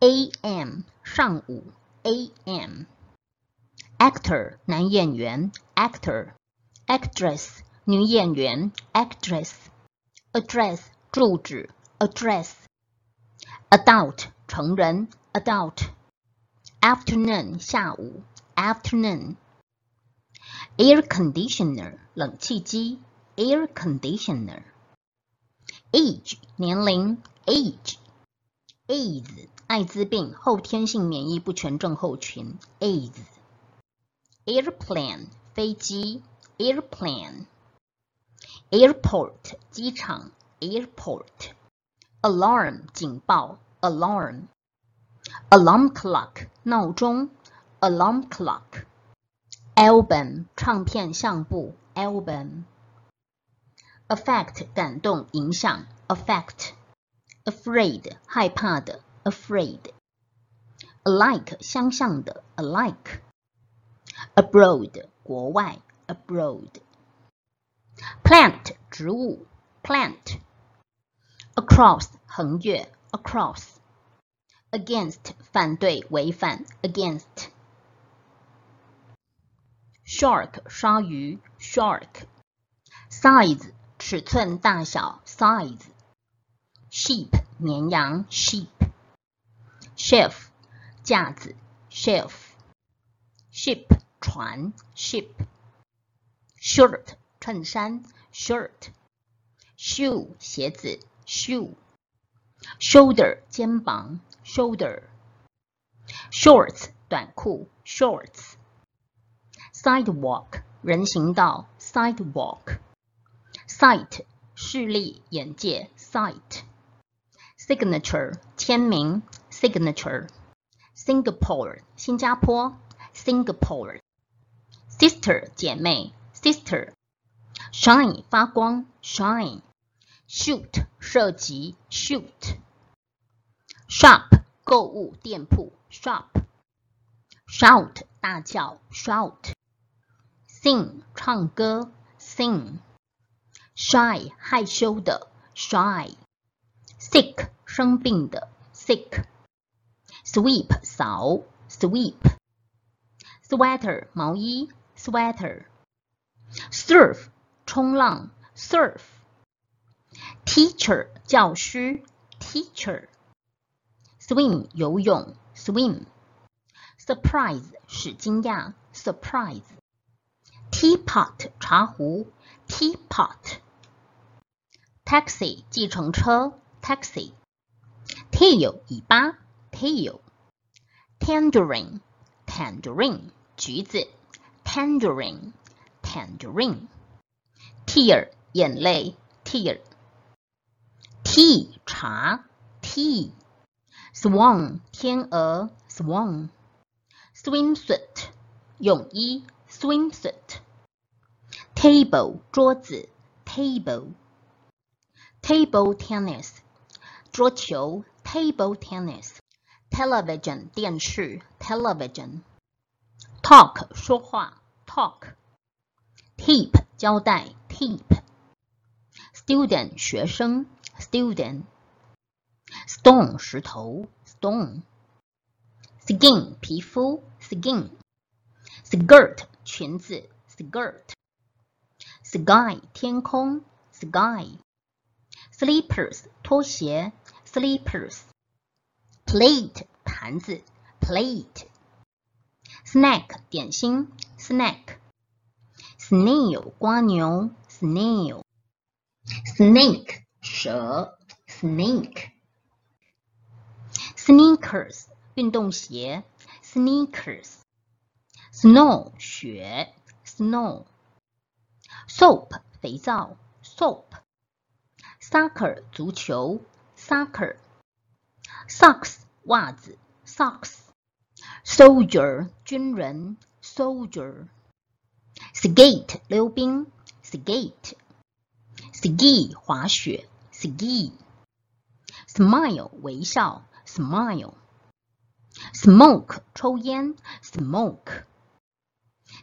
a.m. 上午 a.m. actor 男演员 actor actress 女演员 actress address 住址 address adult 成人 adult afternoon 下午 afternoon air conditioner 冷气机 air conditioner age 年龄 age AIDS 艾滋病后天性免疫不全症候群 AIDS airplane 飞机 airplane airport 机场 airport alarm 警报 alarm alarm clock 闹钟 alarm clock album 唱片相簿 album affect 感动影响 affect afraid 害怕的 afraid alike 相像的 alike abroad 国外 abroad plant 植物 plant across 横越 across against 反对违反 against shark 鲨鱼 shark size 尺寸大小 size sheep 绵羊 sheep Shelf 架子 shelf ship 船 ship shirt 衬衫 shirt shoe 鞋子 shoe shoulder 肩膀 shoulder shorts 短裤 shorts sidewalk 人行道 sidewalk sight 视力眼界 sight signature 签名 signature Singapore 新加坡 Singapore sister 姐妹 sister shine 发光 shine shoot 射击 shoot shop 购物店铺 shop shout 大叫 shout sing 唱歌 sing shy 害羞的 shy sick 生病的 sick Sweep 扫 sweep sweater 毛衣 sweater surf 冲浪 surf teacher 教师 teacher swim 游泳 swim surprise 使惊讶 surprise teapot 茶壶 teapot taxi 计程车 taxi tail 尾巴 tail tangerine tangerine 橘子 tangerine tangerine tear 眼泪 tear tea 茶 tea swan 天鹅 swan swimsuit 泳衣 swimsuit table 桌子 table table tennis 桌球 table tennis television 电视 television talk 说话 talk tip 胶带 tip student 学生 student stone 石头 stone skin 皮肤 skin skirt 裙子 skirt sky 天空 sky slippers 拖鞋 slippers plate 盘子 plate snack 点心 snack snail 蜗牛 snail snake 蛇 snake sneakers 运动鞋 sneakers snow 雪 snow soap 肥皂 soap soccer 足球 soccer socks 袜子 socks soldier 军人 soldier skate 溜冰 skate ski 滑雪 ski smile 微笑 smile smoke 抽烟 smoke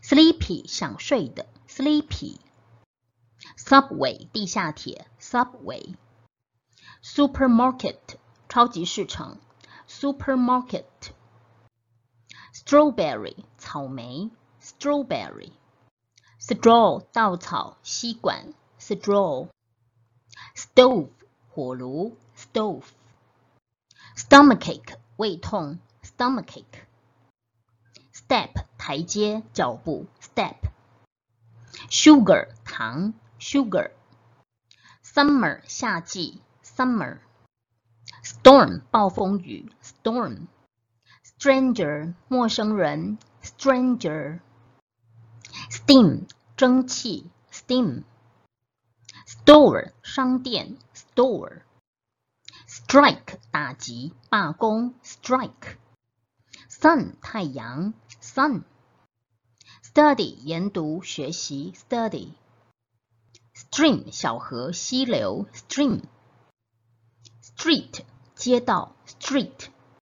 sleepy 想睡的 sleepy subway 地下铁 subway supermarket 超级市场 supermarket。strawberry 草莓，strawberry。straw 稻草，吸管，straw。stove 火炉，stove。stomachache 胃痛，stomachache。step 台阶，脚步，step。sugar 糖，sugar。summer 夏季，summer。 Storm 暴风雨，storm。stranger 陌生人，stranger。steam 蒸汽，steam。store 商店，store。strike 打击、罢工，strike。sun 太阳，sun。study 研读、学习，study。stream 小河、溪流，stream。Street 街道，street。